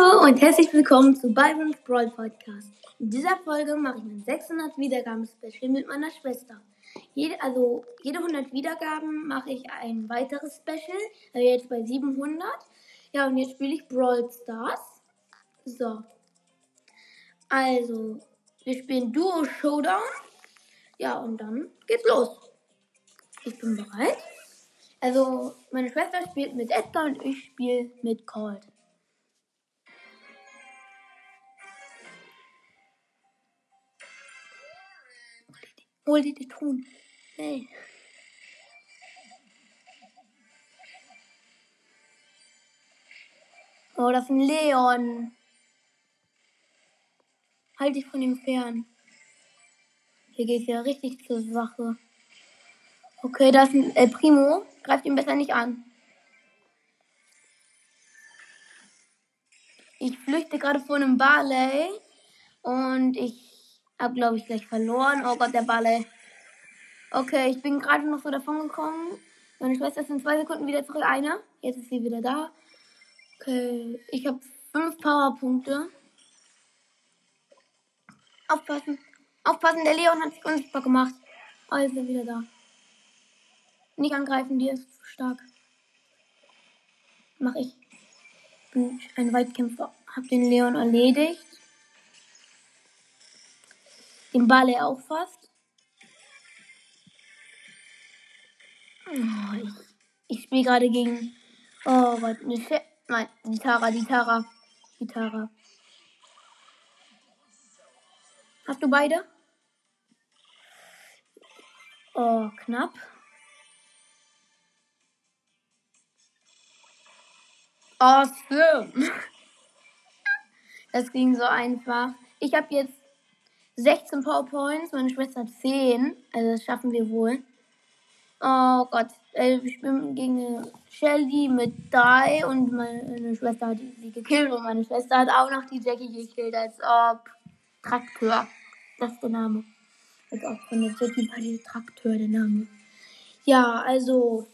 Hallo und herzlich willkommen zu Byron's Brawl Podcast. In dieser Folge mache ich mein 600 Wiedergaben Special mit meiner Schwester. Jede, also jede 100 Wiedergaben mache ich ein weiteres Special. Also jetzt bei 700. Ja, und jetzt spiele ich Brawl Stars. So. Also, wir spielen Duo Showdown. Ja, und dann geht's los. Ich bin bereit. Also, meine Schwester spielt mit Edgar und ich spiele mit Colt. Hol die, die tun. Hey. Oh, das ist ein Leon. Halt dich von ihm fern. Hier geht es ja richtig zur Sache. Okay, das ist ein El Primo. Greift ihn besser nicht an. Ich flüchte gerade vor einem Barley. Und ich habe, glaube ich, gleich verloren. Oh Gott, der Barley. Okay, ich bin gerade noch so davon gekommen. Meine Schwester ist in zwei Sekunden wieder zurück. Einer. Jetzt ist sie wieder da. Okay, ich habe fünf Powerpunkte. Aufpassen. Aufpassen, der Leon hat sich unsichtbar gemacht. Oh, ist er wieder da. Nicht angreifen, die ist zu stark. Mach ich. Bin ein Weitkämpfer. Hab den Leon erledigt. Den Ball auch fast. Oh, ich ich spiele gerade gegen. Oh Gott, eine Fe Nein, die Tara, die Tara. Die Tara. Hast du beide? Oh, knapp. Awesome. Das ging so einfach. Ich habe jetzt 16 PowerPoints, meine Schwester 10. Also das schaffen wir wohl. Oh Gott, ich bin gegen Shelly mit 3 und meine Schwester hat sie gekillt und meine Schwester hat auch noch die Jackie gekillt, als ob Traktor. Das ist der Name. Als ob von der Jackie bei der Traktor der Name. Ja, also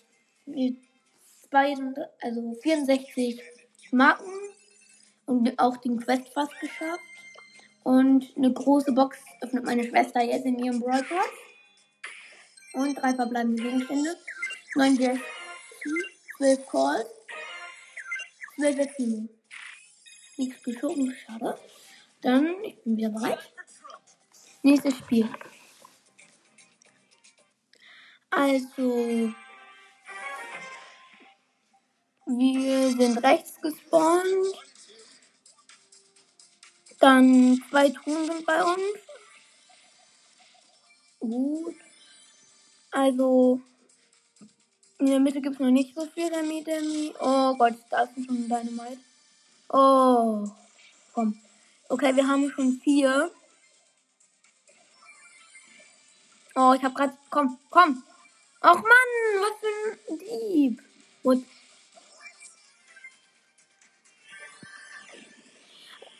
also 64 Marken und auch den Quest fast geschafft. Und eine große Box öffnet meine Schwester jetzt in ihrem Pass. Und drei verbleibende Gegenstände. 9 Jesse, 12 Calls, 12 Eximo. Nichts geschoben, schade. Dann, ich bin wieder bereit. Nächstes Spiel. Also, wir sind rechts gespawnt. Dann zwei Truhen sind bei uns. Gut. Also, in der Mitte gibt es noch nicht so viel Demi Demi. Oh Gott, da ist schon ein Dynamite. Oh, komm. Okay, wir haben schon vier. Oh, ich hab grad. Komm, komm. Ach Mann, was für ein Dieb. What?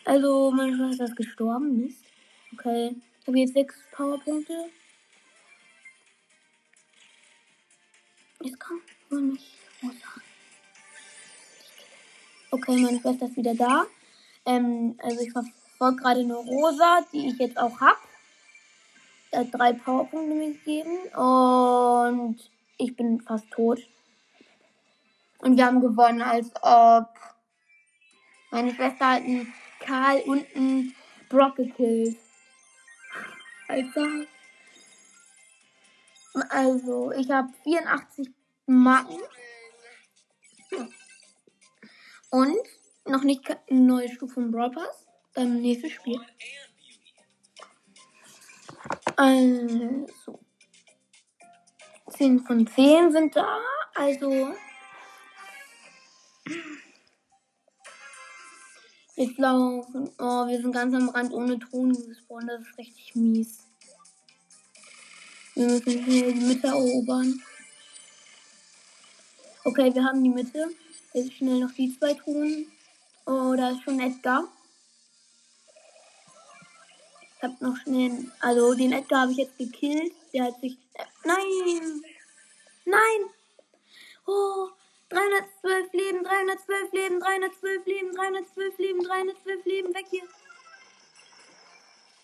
Also, meine Schwester ist gestorben, Mist. Okay. Ich habe jetzt sechs Powerpunkte. Jetzt kommt nur nicht Rosa. Okay, meine Schwester ist wieder da. Ähm, also ich verfolge gerade eine Rosa, die ich jetzt auch habe. Er hat drei Powerpunkte mir gegeben und ich bin fast tot. Und wir haben gewonnen, als ob meine Schwester hat einen Karl und einen Brock gekillt. Alter. Also, ich habe 84 Marken. Und noch nicht eine neue Stufe von Brawl Pass. Beim nächsten Spiel. Also. 10 von 10 sind da. Also. Jetzt laufen. Oh, wir sind ganz am Rand ohne Ton gespawnt. Das ist richtig mies. Wir müssen hier die Mitte erobern. Okay, wir haben die Mitte. Jetzt schnell noch die zwei tun. Oh, da ist schon Edgar. Ich hab noch schnell. Also, den Edgar habe ich jetzt gekillt. Der hat sich. Äh, nein! Nein! Oh, 312 Leben, 312 Leben, 312 Leben, 312 Leben, 312 Leben, weg hier.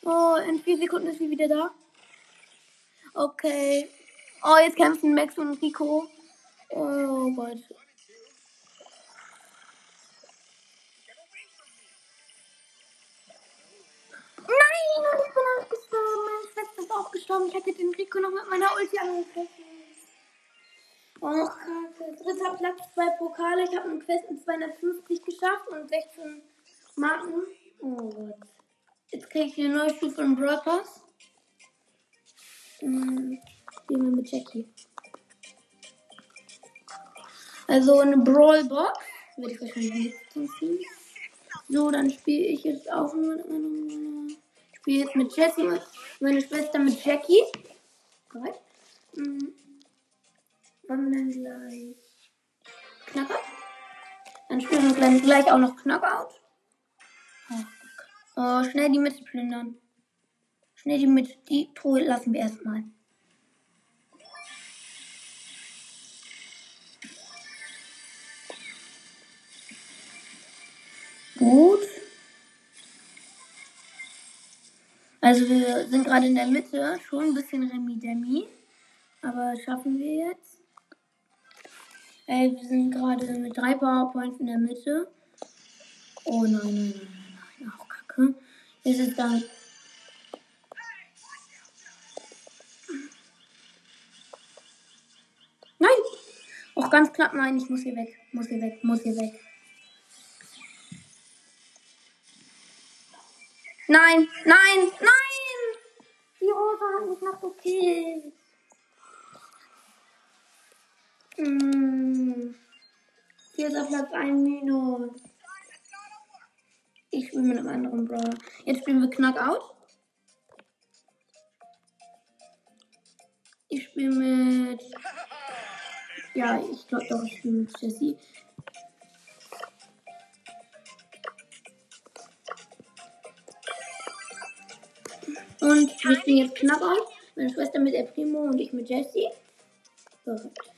Oh, in vier Sekunden ist sie wieder da. Okay. Oh, jetzt kämpfen Max und Rico. Oh Gott. Nein, und ich bin auch gestorben. Meine Schwester ist auch gestorben. Ich hätte den Rico noch mit meiner Ulti angegriffen. Oh, kacke. Dritter Platz, zwei Pokale. Ich habe einen Quest mit 250 geschafft und 16 Marken. Oh Gott. Jetzt kriege ich eine neue Stufe im Pass. Hm, gehen wir mit Jackie. Also eine Brawl Box. Werde ich wahrscheinlich nicht ziehen. So, dann spiele ich jetzt auch nur mit meiner. Ich spiele jetzt mit Jessie, meine Schwester mit Jackie. Korrekt. Mhm. Wann dann gleich Knockout? Dann spielen wir dann gleich auch noch Knockout. Oh, schnell die Mitte plündern. Schnell die Mitte, die Truhe lassen wir erstmal. Gut. Also wir sind gerade in der Mitte, schon ein bisschen Remi-Demi. Aber schaffen wir jetzt. Ey, wir sind gerade mit drei Powerpoints in der Mitte. Oh nein, nein, nein, nein, nein. Auch kacke. Jetzt ist dann. Nein! Auch ganz knapp, nein, ich muss hier weg. Muss hier weg, muss hier weg. Nein, nein, nein! Die Rosa hat mich noch gekillt. Hm. Vierter Platz, ein Minus. Ich spiele mit einem anderen Brawler. Jetzt spielen wir Knockout. Ich spiele mit. Ja, ich glaube doch, ich spiele mit Jessie. Und wir spielen jetzt Knockout. Meine Schwester mit El Primo und ich mit Jessie. Perfekt.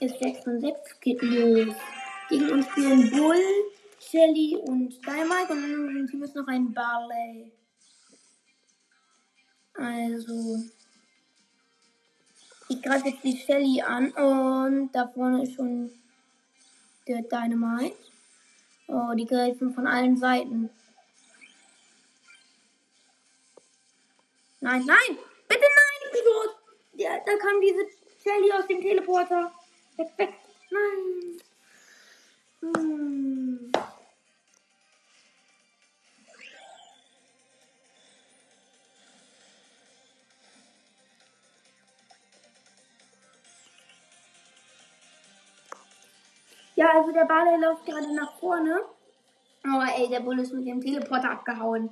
Ist 6 von 6 geht los. Gegen uns spielen Bull, Shelly und Dynamite und in unserem Team ist noch ein Barley. Also. Ich greife jetzt die Shelly an und da vorne ist schon der Dynamite. Oh, die greifen von allen Seiten. Nein, nein! Bitte nein, ich bin tot! Ja, da kam diese Shelly aus dem Teleporter. Nein! Hm. Ja, also der Ball läuft gerade nach vorne. Aber ey, der Bull ist mit dem Teleporter abgehauen.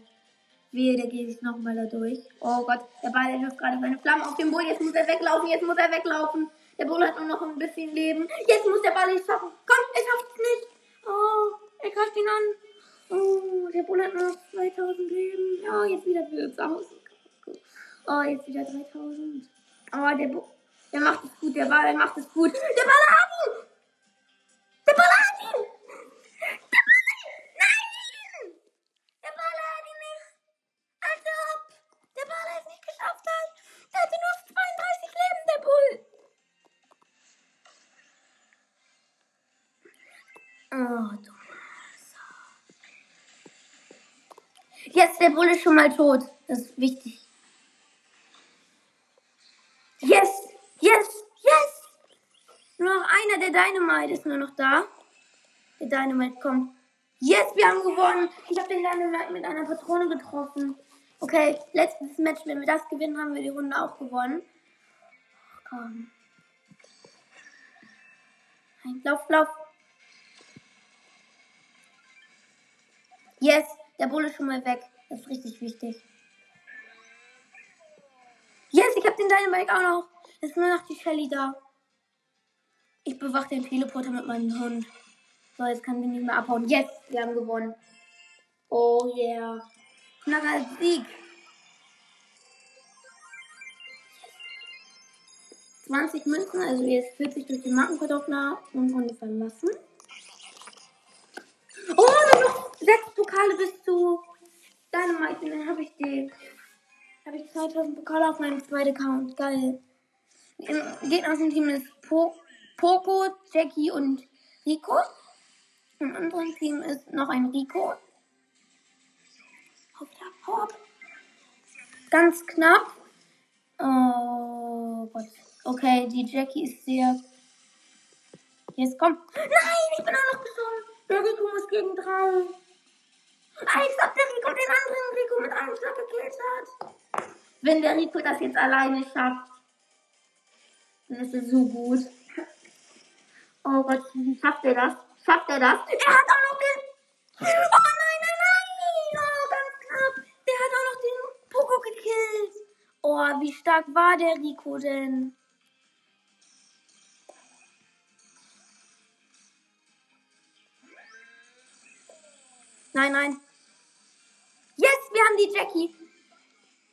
Wehe, der geht sich nochmal da durch. Oh Gott, der Ball läuft gerade seine Flamme auf den Bull. Jetzt muss er weglaufen, jetzt muss er weglaufen. Der Bull hat nur noch ein bisschen Leben. Jetzt muss der Ball es schaffen. Komm, er schafft es nicht. Oh, er greift ihn an. Oh, der Bull hat nur noch 2000 Leben. Oh, jetzt wieder für uns aus. Oh, jetzt wieder 3000. Oh, der Bull. Der macht es gut, der Ball macht es gut. Der Ball schon mal tot. Das ist wichtig. Yes! Yes! Yes! Nur noch einer, der Dynamite ist nur noch da. Der Dynamite kommt. Yes, wir haben gewonnen. Ich habe den Dynamite mit einer Patrone getroffen. Okay, letztes Match. Wenn wir das gewinnen, haben wir die Runde auch gewonnen. Komm. Nein, lauf, lauf. Yes, der Bull ist schon mal weg. Das ist richtig wichtig. Yes, ich habe den Dynamite auch noch. Ist nur noch die Shelly da. Ich bewache den Teleporter mit meinem Hund. So, jetzt kann sie nicht mehr abhauen. Yes, wir haben gewonnen. Oh yeah. Knacker Sieg. 20 Münzen, also jetzt 40 durch den Markenverdoppler und Runde verlassen. Oh, noch 6 Pokale bis zu Dynamite. Und dann habe ich den. Habe ich 2000 Pokale auf meinem zweiten Account. Geil. Im Gegner aus dem Team ist po Poco, Jackie und Rico. Im anderen Team ist noch ein Rico. Ab, hau ab. Ganz knapp. Oh Gott. Okay, die Jackie ist sehr. Jetzt komm. Nein, ich bin auch noch gestorben. Der Rico muss gegen drei. Als ob der Rico Rico mit einem Schlag gekillt hat. Wenn der Rico das jetzt alleine schafft, dann ist es so gut. Oh Gott, schafft er das? Schafft er das? Er hat auch noch den. Oh nein, nein, nein! Oh, ganz knapp. Der hat auch noch den Poco gekillt. Oh, wie stark war der Rico denn? Nein, nein. Die Jackie.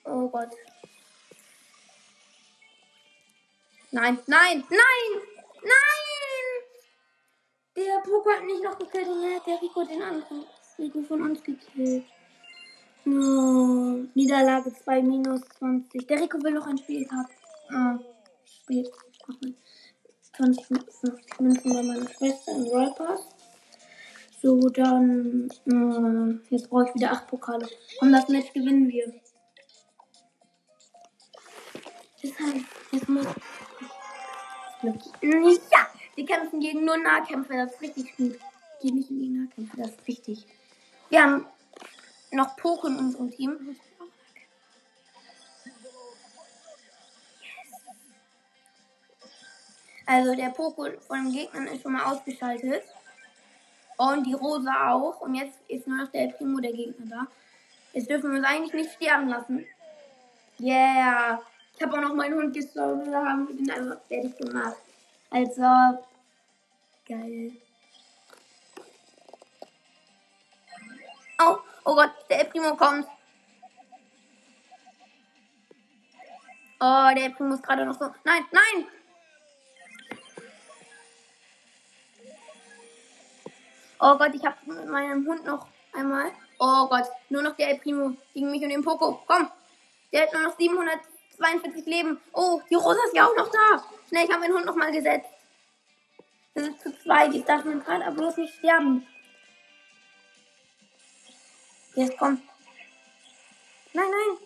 Oh Gott. Nein, nein, nein, nein! Der Poco hat mich noch gekillt und hat der Rico den anderen Rico von uns gekillt. No. Niederlage 2 minus 20. Der Rico will noch ein Spiel haben. Ah, Spiel. 20, 50 Münzen bei meiner Schwester im Roll Pass. So, dann. Äh, jetzt brauche ich wieder 8 Pokale. Und das Match gewinnen wir. Heißt, jetzt muss. Ja! Wir kämpfen gegen nur Nahkämpfer, das ist richtig gut. Geh nicht in die Nahkämpfe, das ist richtig. Wir haben noch Poco in unserem Team. Also der Poco von den Gegnern ist schon mal ausgeschaltet. Und die Rosa auch. Und jetzt ist nur noch der Primo der Gegner da. Jetzt dürfen wir uns eigentlich nicht sterben lassen. Yeah. Ich habe auch noch meinen Hund gestohlen. Da haben wir den einfach fertig gemacht. Also. Geil. Oh, oh Gott, der Primo kommt. Oh, der Primo ist gerade noch so. Nein, nein! Oh Gott, ich habe mit meinem Hund noch einmal. Oh Gott, nur noch der El Primo gegen mich und den Poco. Komm, der hat nur noch 742 Leben. Oh, die Rosa ist ja auch noch da. Schnell, ich habe meinen Hund noch mal gesetzt. Wir sind zu zweit. Jetzt darf man gerade aber bloß nicht sterben. Jetzt komm. Nein, nein.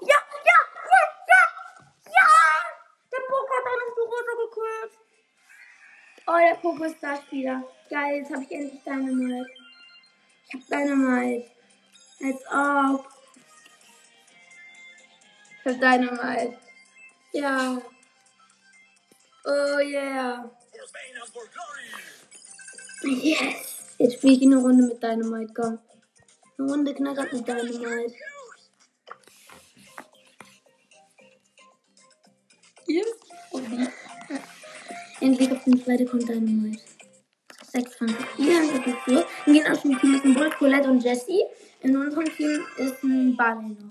Ja, ja, ja, ja, ja. Der Poco hat noch die Rosa gekürt. Oh, der Poco ist da wieder. Geil, jetzt habe ich endlich Dynamite. Ich habe Dynamite. Als ob. Ich habe Dynamite. Ja. Oh yeah. Yes. Jetzt spiele ich eine Runde mit Dynamite, komm. Eine Runde knackert mit Dynamite. Yes. Endlich auf den zweiten kommt Dynamite. 26. Wir haben das geführt. In den anderen Team ist ein Bull, Colette und Jessie. In unserem Team ist ein Barley noch.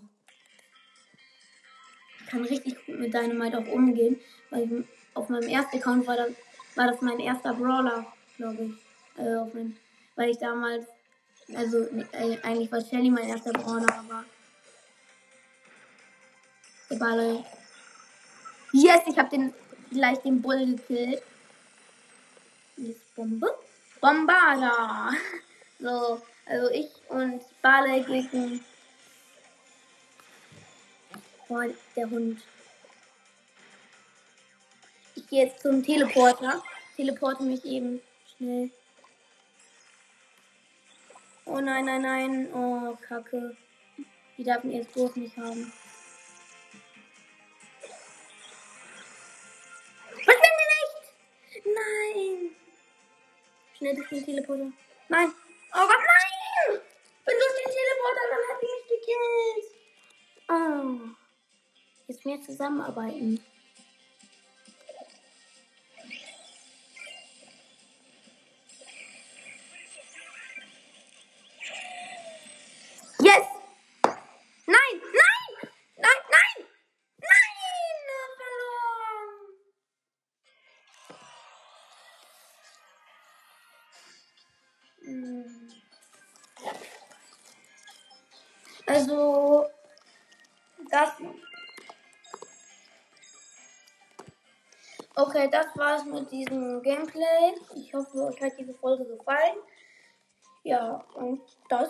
Ich kann richtig gut mit Dynamite auch umgehen, weil auf meinem ersten Account war das, war das mein erster Brawler, glaube ich. Äh, auf mein, weil ich damals, also äh, eigentlich war Shelly mein erster Brawler, aber der Barley. Yes, ich habe den gleich den Bull gekillt. Jetzt Bombe. Bombarda. So, also ich und Barley gegen oh, der Hund. Ich gehe jetzt zum Teleporter. Teleporte mich eben schnell. Oh nein, nein, nein. Oh, Kacke. Die darf mir jetzt bloß nicht haben. Schnell durch den Teleporter. Nein! Oh Gott, nein! Bin durch den Teleporter, dann hat die mich gekillt. Oh. Jetzt mehr zusammenarbeiten. Also, das. Okay, das war's mit diesem Gameplay. Ich hoffe, euch hat diese Folge gefallen. Ja, und das.